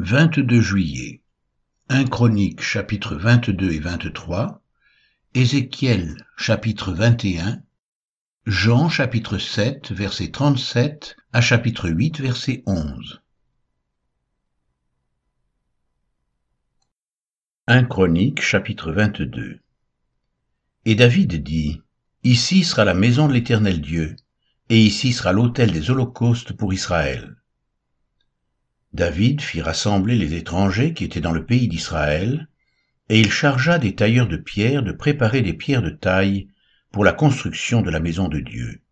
22 juillet. 1 Chronique chapitre 22 et 23. Ézéchiel chapitre 21. Jean chapitre 7 verset 37 à chapitre 8 verset 11. 1 Chronique chapitre 22. Et David dit, Ici sera la maison de l'Éternel Dieu, et ici sera l'autel des holocaustes pour Israël. David fit rassembler les étrangers qui étaient dans le pays d'Israël, et il chargea des tailleurs de pierre de préparer des pierres de taille pour la construction de la maison de Dieu.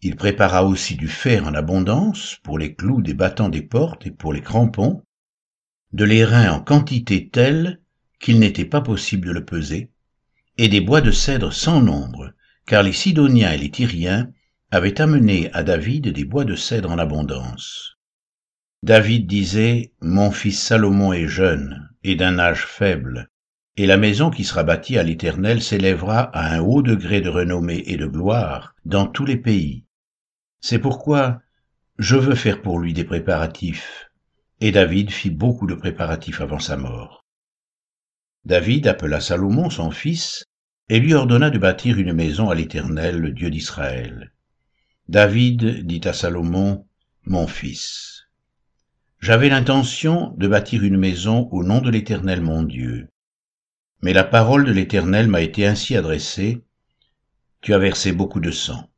Il prépara aussi du fer en abondance pour les clous des battants des portes et pour les crampons, de l'airain en quantité telle qu'il n'était pas possible de le peser, et des bois de cèdre sans nombre, car les Sidoniens et les Tyriens avaient amené à David des bois de cèdre en abondance. David disait, Mon fils Salomon est jeune et d'un âge faible, et la maison qui sera bâtie à l'Éternel s'élèvera à un haut degré de renommée et de gloire dans tous les pays. C'est pourquoi je veux faire pour lui des préparatifs. Et David fit beaucoup de préparatifs avant sa mort. David appela Salomon son fils et lui ordonna de bâtir une maison à l'Éternel, le Dieu d'Israël. David dit à Salomon, Mon fils. J'avais l'intention de bâtir une maison au nom de l'Éternel mon Dieu. Mais la parole de l'Éternel m'a été ainsi adressée. Tu as versé beaucoup de sang,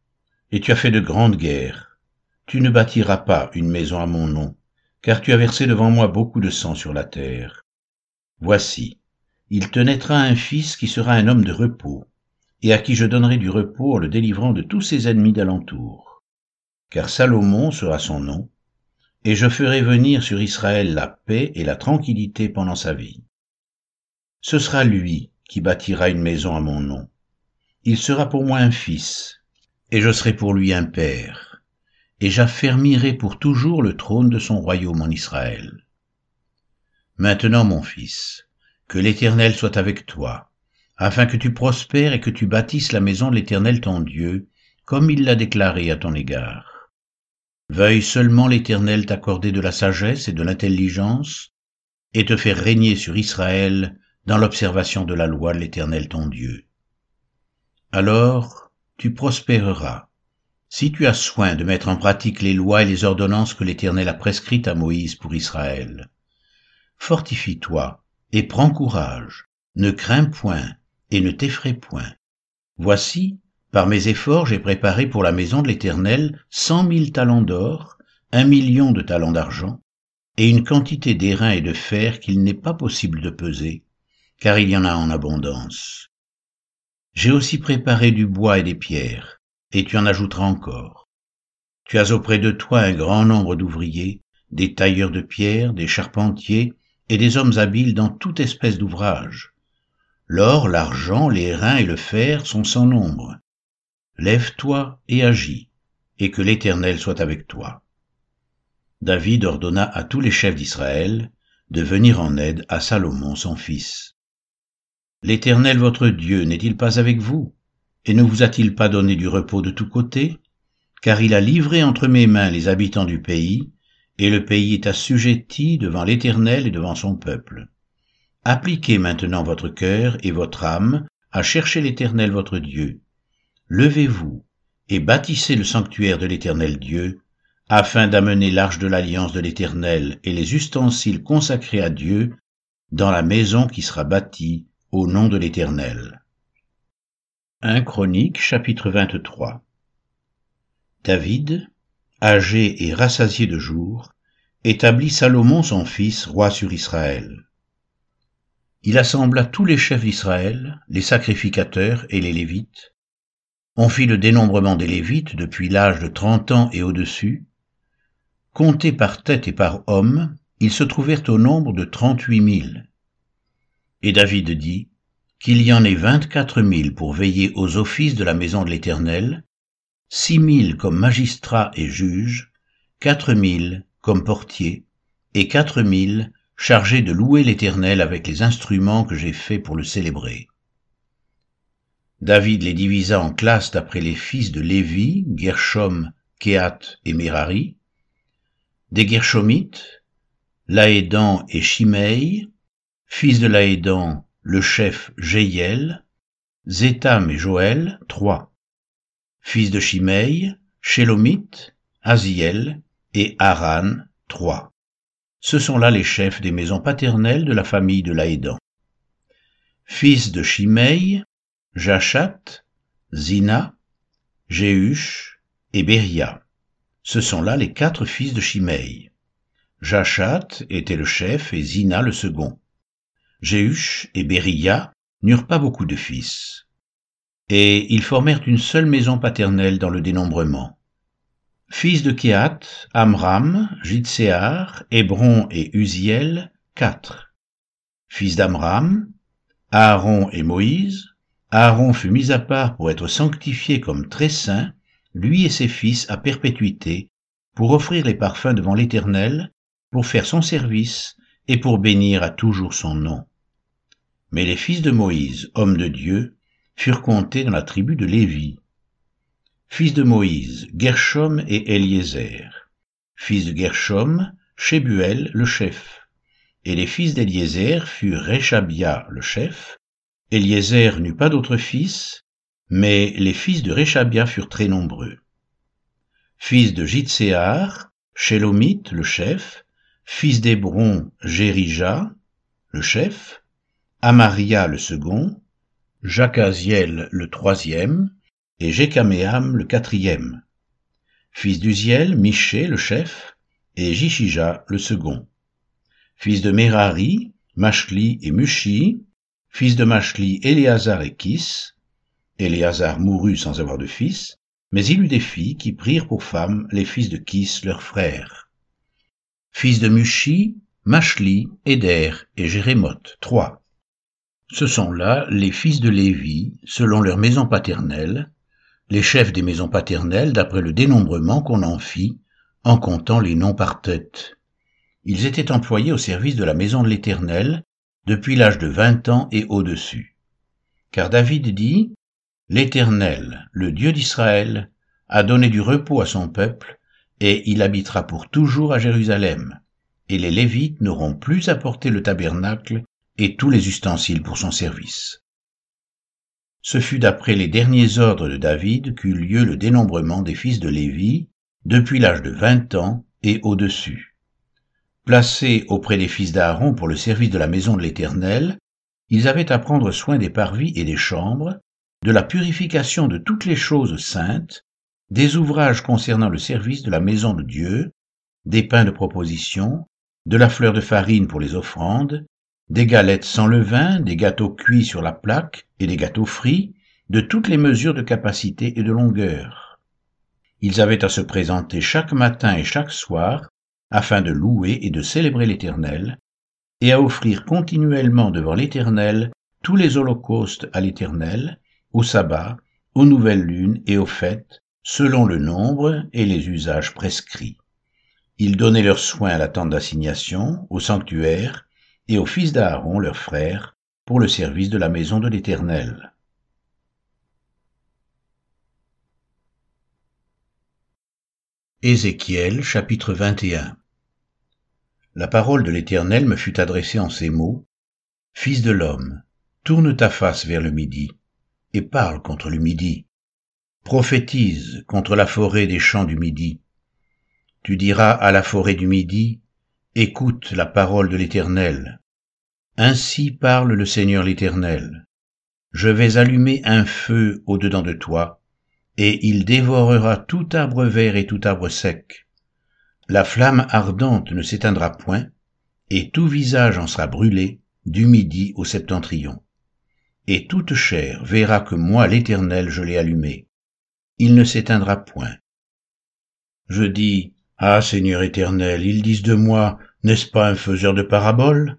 et tu as fait de grandes guerres. Tu ne bâtiras pas une maison à mon nom, car tu as versé devant moi beaucoup de sang sur la terre. Voici, il te naîtra un fils qui sera un homme de repos, et à qui je donnerai du repos en le délivrant de tous ses ennemis d'alentour. Car Salomon sera son nom, et je ferai venir sur Israël la paix et la tranquillité pendant sa vie. Ce sera lui qui bâtira une maison à mon nom. Il sera pour moi un fils, et je serai pour lui un père, et j'affermirai pour toujours le trône de son royaume en Israël. Maintenant, mon fils, que l'Éternel soit avec toi, afin que tu prospères et que tu bâtisses la maison de l'Éternel ton Dieu, comme il l'a déclaré à ton égard. Veuille seulement l'Éternel t'accorder de la sagesse et de l'intelligence, et te faire régner sur Israël dans l'observation de la loi de l'Éternel ton Dieu. Alors tu prospéreras, si tu as soin de mettre en pratique les lois et les ordonnances que l'Éternel a prescrites à Moïse pour Israël. Fortifie-toi et prends courage, ne crains point et ne t'effraie point. Voici, par mes efforts, j'ai préparé pour la maison de l'Éternel cent mille talents d'or, un million de talents d'argent, et une quantité d'airain et de fer qu'il n'est pas possible de peser, car il y en a en abondance. J'ai aussi préparé du bois et des pierres, et tu en ajouteras encore. Tu as auprès de toi un grand nombre d'ouvriers, des tailleurs de pierre, des charpentiers, et des hommes habiles dans toute espèce d'ouvrage. L'or, l'argent, les reins et le fer sont sans nombre Lève-toi et agis, et que l'Éternel soit avec toi. David ordonna à tous les chefs d'Israël de venir en aide à Salomon son fils. L'Éternel votre Dieu n'est-il pas avec vous, et ne vous a-t-il pas donné du repos de tous côtés? Car il a livré entre mes mains les habitants du pays, et le pays est assujetti devant l'Éternel et devant son peuple. Appliquez maintenant votre cœur et votre âme à chercher l'Éternel votre Dieu, Levez-vous et bâtissez le sanctuaire de l'Éternel Dieu, afin d'amener l'arche de l'alliance de l'Éternel et les ustensiles consacrés à Dieu dans la maison qui sera bâtie au nom de l'Éternel. 1 Chronique chapitre 23 David, âgé et rassasié de jour, établit Salomon son fils roi sur Israël. Il assembla tous les chefs d'Israël, les sacrificateurs et les Lévites, on fit le dénombrement des Lévites depuis l'âge de trente ans et au-dessus. Comptés par tête et par homme, ils se trouvèrent au nombre de trente-huit mille. Et David dit, qu'il y en ait vingt-quatre mille pour veiller aux offices de la maison de l'Éternel, six mille comme magistrats et juges, quatre mille comme portiers, et quatre mille chargés de louer l'Éternel avec les instruments que j'ai faits pour le célébrer. David les divisa en classes d'après les fils de Lévi, Gershom, Kehat et Merari. Des Gershomites, Laédan et Shimei, fils de Laédan, le chef Jéiel, Zétam et Joël, trois. Fils de Shimei, Shélomite, Aziel et Haran, trois. Ce sont là les chefs des maisons paternelles de la famille de Laédan. Fils de Shimei, Jachat, Zina, Jéhush et Beria. Ce sont là les quatre fils de Shimei. Jachat était le chef et Zina le second. Jéhush et Beria n'eurent pas beaucoup de fils. Et ils formèrent une seule maison paternelle dans le dénombrement. Fils de Kéat, Amram, Jitséar, Hébron et Uziel, quatre. Fils d'Amram, Aaron et Moïse, Aaron fut mis à part pour être sanctifié comme très saint, lui et ses fils à perpétuité, pour offrir les parfums devant l'Éternel, pour faire son service et pour bénir à toujours son nom. Mais les fils de Moïse, hommes de Dieu, furent comptés dans la tribu de Lévi. Fils de Moïse, Gershom et Eliezer. Fils de Gershom, Shebuel le chef. Et les fils d'Eliezer furent Réchabia le chef. Eliezer n'eut pas d'autres fils, mais les fils de Réchabia furent très nombreux. Fils de Jitséar, Shélomite le chef, fils d'Hébron, Jérija le chef, Amaria le second, Jacaziel le troisième, et Jécaméam le quatrième. Fils d'Uziel, Miché le chef, et Jishija le second fils de Merari, Machli et Mushi, fils de Machli, Éléazar et Kis. Éléazar mourut sans avoir de fils, mais il eut des filles qui prirent pour femmes les fils de Kis, leur frère. Fils de Mushi, Machli, Éder et Jérémoth, trois. Ce sont là les fils de Lévi, selon leur maison paternelle, les chefs des maisons paternelles d'après le dénombrement qu'on en fit, en comptant les noms par tête. Ils étaient employés au service de la maison de l'Éternel depuis l'âge de vingt ans et au-dessus. Car David dit, L'Éternel, le Dieu d'Israël, a donné du repos à son peuple, et il habitera pour toujours à Jérusalem, et les Lévites n'auront plus à porter le tabernacle et tous les ustensiles pour son service. Ce fut d'après les derniers ordres de David qu'eut lieu le dénombrement des fils de Lévi depuis l'âge de vingt ans et au-dessus. Placés auprès des fils d'Aaron pour le service de la maison de l'Éternel, ils avaient à prendre soin des parvis et des chambres, de la purification de toutes les choses saintes, des ouvrages concernant le service de la maison de Dieu, des pains de proposition, de la fleur de farine pour les offrandes, des galettes sans levain, des gâteaux cuits sur la plaque et des gâteaux frits, de toutes les mesures de capacité et de longueur. Ils avaient à se présenter chaque matin et chaque soir afin de louer et de célébrer l'Éternel, et à offrir continuellement devant l'Éternel tous les holocaustes à l'Éternel, au sabbat, aux nouvelles lunes et aux fêtes, selon le nombre et les usages prescrits. Ils donnaient leurs soins à la tente d'assignation, au sanctuaire, et aux fils d'Aaron, leurs frères, pour le service de la maison de l'Éternel. Ézéchiel chapitre 21 La parole de l'Éternel me fut adressée en ces mots. Fils de l'homme, tourne ta face vers le midi, et parle contre le midi. Prophétise contre la forêt des champs du midi. Tu diras à la forêt du midi, Écoute la parole de l'Éternel. Ainsi parle le Seigneur l'Éternel. Je vais allumer un feu au-dedans de toi, et il dévorera tout arbre vert et tout arbre sec. La flamme ardente ne s'éteindra point, et tout visage en sera brûlé, du midi au septentrion. Et toute chair verra que moi, l'Éternel, je l'ai allumé. Il ne s'éteindra point. Je dis, Ah Seigneur éternel, ils disent de moi, n'est-ce pas un faiseur de paraboles?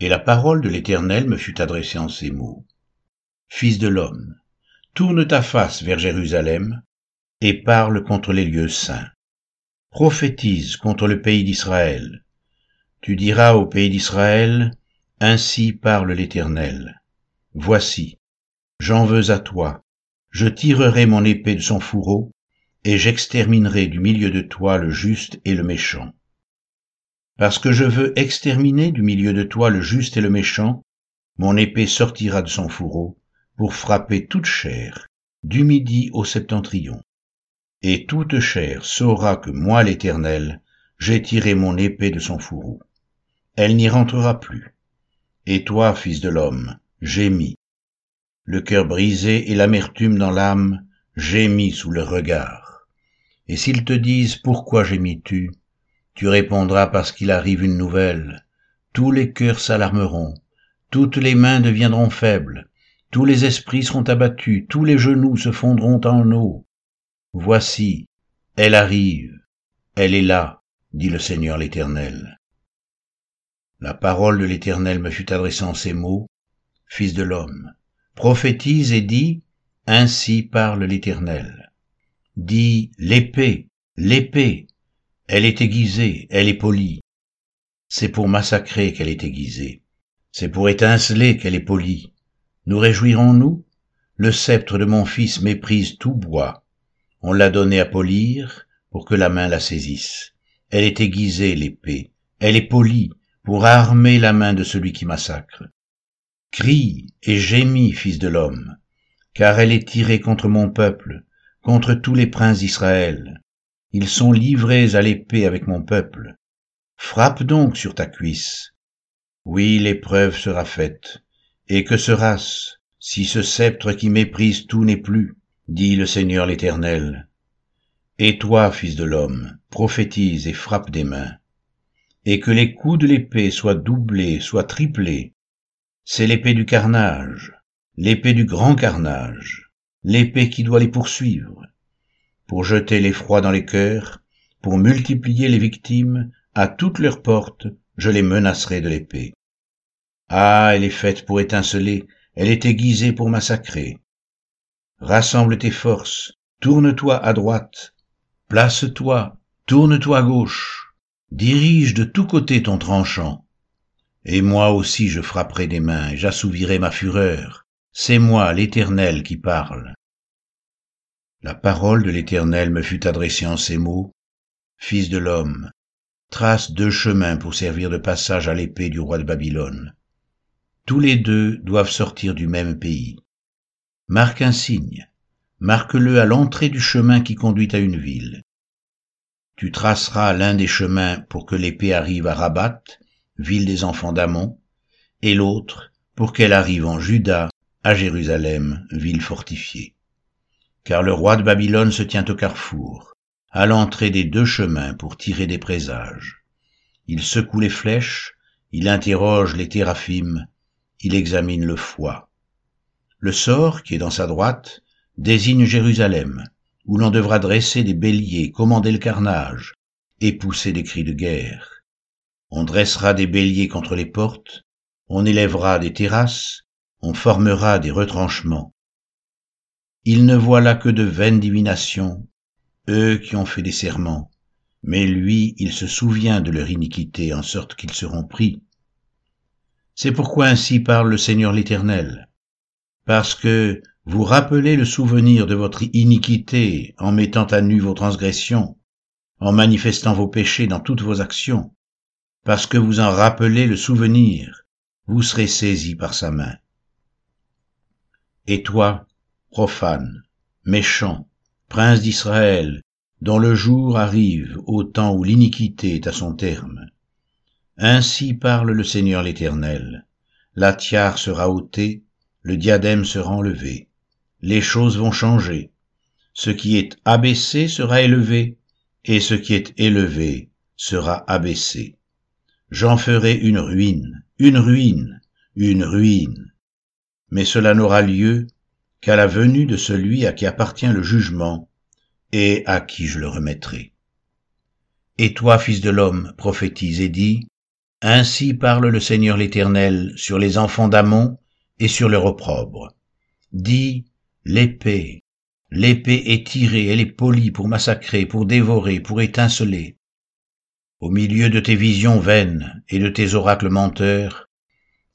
Et la parole de l'Éternel me fut adressée en ces mots. Fils de l'homme, tourne ta face vers Jérusalem, et parle contre les lieux saints. Prophétise contre le pays d'Israël. Tu diras au pays d'Israël, Ainsi parle l'Éternel. Voici, j'en veux à toi, je tirerai mon épée de son fourreau, et j'exterminerai du milieu de toi le juste et le méchant. Parce que je veux exterminer du milieu de toi le juste et le méchant, mon épée sortira de son fourreau pour frapper toute chair, du midi au septentrion. Et toute chair saura que moi l'Éternel, j'ai tiré mon épée de son fourreau. Elle n'y rentrera plus. Et toi, fils de l'homme, gémis. Le cœur brisé et l'amertume dans l'âme, gémis sous le regard. Et s'ils te disent pourquoi gémis-tu, tu répondras parce qu'il arrive une nouvelle. Tous les cœurs s'alarmeront, toutes les mains deviendront faibles, tous les esprits seront abattus, tous les genoux se fondront en eau. Voici, elle arrive, elle est là, dit le Seigneur l'Éternel. La parole de l'Éternel me fut adressée en ces mots, Fils de l'homme, prophétise et dis, Ainsi parle l'Éternel. Dis, l'épée, l'épée, elle est aiguisée, elle est polie. C'est pour massacrer qu'elle est aiguisée, c'est pour étinceler qu'elle est polie. Nous réjouirons-nous? Le sceptre de mon fils méprise tout bois. On l'a donné à polir pour que la main la saisisse. Elle est aiguisée, l'épée, elle est polie, pour armer la main de celui qui massacre. Crie et gémis, fils de l'homme, car elle est tirée contre mon peuple, contre tous les princes d'Israël. Ils sont livrés à l'épée avec mon peuple. Frappe donc sur ta cuisse. Oui, l'épreuve sera faite. Et que sera-ce si ce sceptre qui méprise tout n'est plus, dit le Seigneur l'Éternel. Et toi, fils de l'homme, prophétise et frappe des mains et que les coups de l'épée soient doublés, soient triplés. C'est l'épée du carnage, l'épée du grand carnage, l'épée qui doit les poursuivre, pour jeter l'effroi dans les cœurs, pour multiplier les victimes, à toutes leurs portes, je les menacerai de l'épée. Ah, elle est faite pour étinceler, elle est aiguisée pour massacrer. Rassemble tes forces, tourne-toi à droite, place-toi, tourne-toi à gauche, dirige de tous côtés ton tranchant. Et moi aussi je frapperai des mains j'assouvirai ma fureur. C'est moi, l'Éternel, qui parle. La parole de l'Éternel me fut adressée en ces mots. Fils de l'homme, trace deux chemins pour servir de passage à l'épée du roi de Babylone. Tous les deux doivent sortir du même pays. Marque un signe, marque-le à l'entrée du chemin qui conduit à une ville tu traceras l'un des chemins pour que l'épée arrive à Rabat, ville des enfants d'Amon, et l'autre pour qu'elle arrive en Juda, à Jérusalem, ville fortifiée. Car le roi de Babylone se tient au carrefour, à l'entrée des deux chemins pour tirer des présages. Il secoue les flèches, il interroge les théraphim, il examine le foie. Le sort, qui est dans sa droite, désigne Jérusalem, où l'on devra dresser des béliers, commander le carnage, et pousser des cris de guerre. On dressera des béliers contre les portes, on élèvera des terrasses, on formera des retranchements. Ils ne voient là que de vaines divinations, eux qui ont fait des serments, mais lui, il se souvient de leur iniquité, en sorte qu'ils seront pris. C'est pourquoi ainsi parle le Seigneur l'Éternel, parce que vous rappelez le souvenir de votre iniquité en mettant à nu vos transgressions, en manifestant vos péchés dans toutes vos actions. Parce que vous en rappelez le souvenir, vous serez saisi par sa main. Et toi, profane, méchant, prince d'Israël, dont le jour arrive au temps où l'iniquité est à son terme. Ainsi parle le Seigneur l'Éternel. La tiare sera ôtée, le diadème sera enlevé les choses vont changer. Ce qui est abaissé sera élevé, et ce qui est élevé sera abaissé. J'en ferai une ruine, une ruine, une ruine. Mais cela n'aura lieu qu'à la venue de celui à qui appartient le jugement, et à qui je le remettrai. Et toi, fils de l'homme, prophétise et dis, Ainsi parle le Seigneur l'Éternel sur les enfants d'Amon et sur leur opprobre. Dis, L'épée, l'épée est tirée, elle est polie pour massacrer, pour dévorer, pour étinceler. Au milieu de tes visions vaines et de tes oracles menteurs,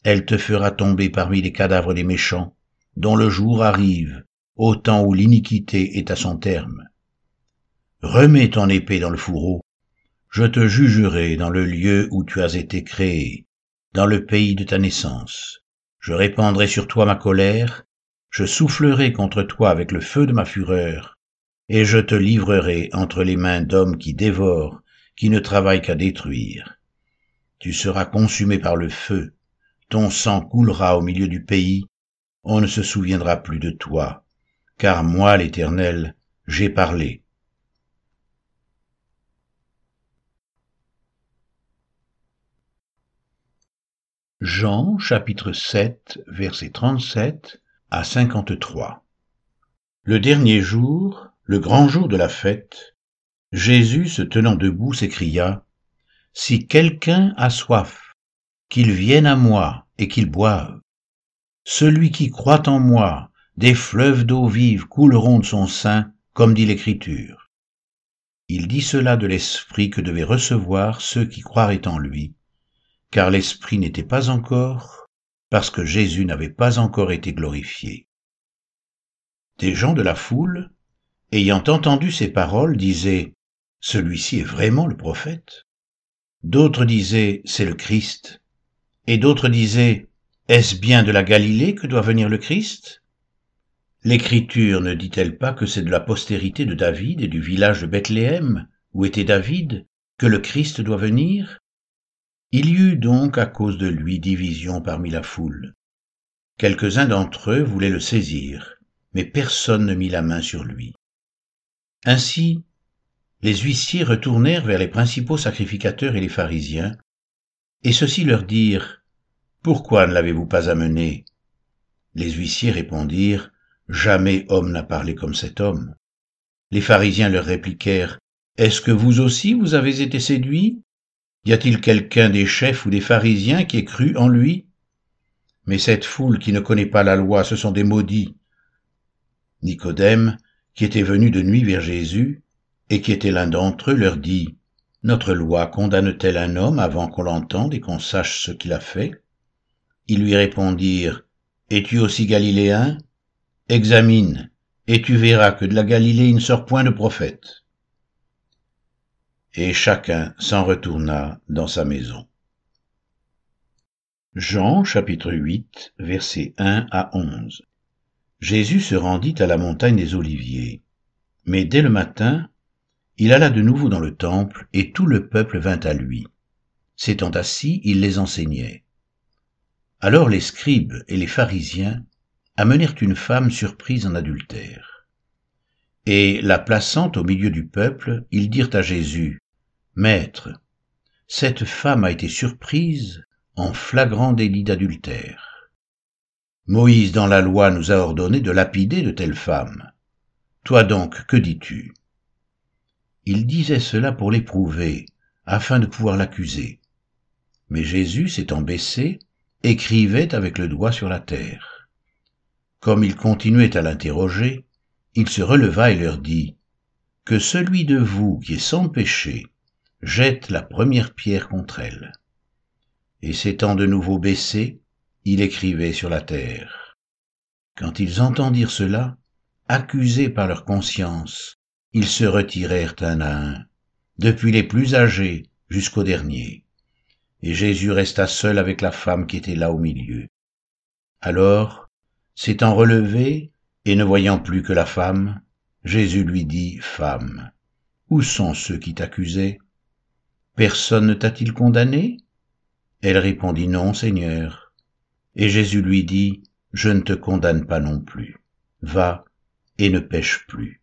elle te fera tomber parmi les cadavres des méchants, dont le jour arrive, au temps où l'iniquité est à son terme. Remets ton épée dans le fourreau, je te jugerai dans le lieu où tu as été créé, dans le pays de ta naissance. Je répandrai sur toi ma colère, je soufflerai contre toi avec le feu de ma fureur, et je te livrerai entre les mains d'hommes qui dévorent, qui ne travaillent qu'à détruire. Tu seras consumé par le feu, ton sang coulera au milieu du pays, on ne se souviendra plus de toi, car moi, l'Éternel, j'ai parlé. Jean chapitre 7 verset 37 à 53 Le dernier jour, le grand jour de la fête, Jésus se tenant debout s'écria, Si quelqu'un a soif, qu'il vienne à moi et qu'il boive. Celui qui croit en moi, des fleuves d'eau vive couleront de son sein, comme dit l'Écriture. Il dit cela de l'Esprit que devaient recevoir ceux qui croiraient en lui, car l'Esprit n'était pas encore, parce que Jésus n'avait pas encore été glorifié. Des gens de la foule, ayant entendu ces paroles, disaient, Celui-ci est vraiment le prophète? D'autres disaient, C'est le Christ. Et d'autres disaient, Est-ce bien de la Galilée que doit venir le Christ? L'Écriture ne dit-elle pas que c'est de la postérité de David et du village de Bethléem, où était David, que le Christ doit venir? Il y eut donc à cause de lui division parmi la foule. Quelques-uns d'entre eux voulaient le saisir, mais personne ne mit la main sur lui. Ainsi, les huissiers retournèrent vers les principaux sacrificateurs et les pharisiens, et ceux-ci leur dirent, Pourquoi ne l'avez-vous pas amené? Les huissiers répondirent, Jamais homme n'a parlé comme cet homme. Les pharisiens leur répliquèrent, Est-ce que vous aussi vous avez été séduits y a-t-il quelqu'un des chefs ou des pharisiens qui ait cru en lui? Mais cette foule qui ne connaît pas la loi, ce sont des maudits. Nicodème, qui était venu de nuit vers Jésus, et qui était l'un d'entre eux, leur dit, Notre loi condamne-t-elle un homme avant qu'on l'entende et qu'on sache ce qu'il a fait? Ils lui répondirent, Es-tu aussi galiléen? Examine, et tu verras que de la Galilée il ne sort point de prophète et chacun s'en retourna dans sa maison. Jean chapitre 8 versets 1 à 11 Jésus se rendit à la montagne des Oliviers, mais dès le matin, il alla de nouveau dans le temple, et tout le peuple vint à lui. S'étant assis, il les enseignait. Alors les scribes et les pharisiens amenèrent une femme surprise en adultère. Et la plaçant au milieu du peuple, ils dirent à Jésus, Maître, cette femme a été surprise en flagrant délit d'adultère. Moïse dans la loi nous a ordonné de lapider de telles femmes. Toi donc, que dis-tu? Il disait cela pour l'éprouver, afin de pouvoir l'accuser. Mais Jésus, s'étant baissé, écrivait avec le doigt sur la terre. Comme il continuait à l'interroger, il se releva et leur dit, Que celui de vous qui est sans péché jette la première pierre contre elle. Et s'étant de nouveau baissé, il écrivait sur la terre. Quand ils entendirent cela, accusés par leur conscience, ils se retirèrent un à un, depuis les plus âgés jusqu'au dernier. Et Jésus resta seul avec la femme qui était là au milieu. Alors, s'étant relevé, et ne voyant plus que la femme, Jésus lui dit, Femme, où sont ceux qui t'accusaient? Personne ne t'a-t-il condamné? Elle répondit Non, Seigneur. Et Jésus lui dit, Je ne te condamne pas non plus. Va et ne pêche plus.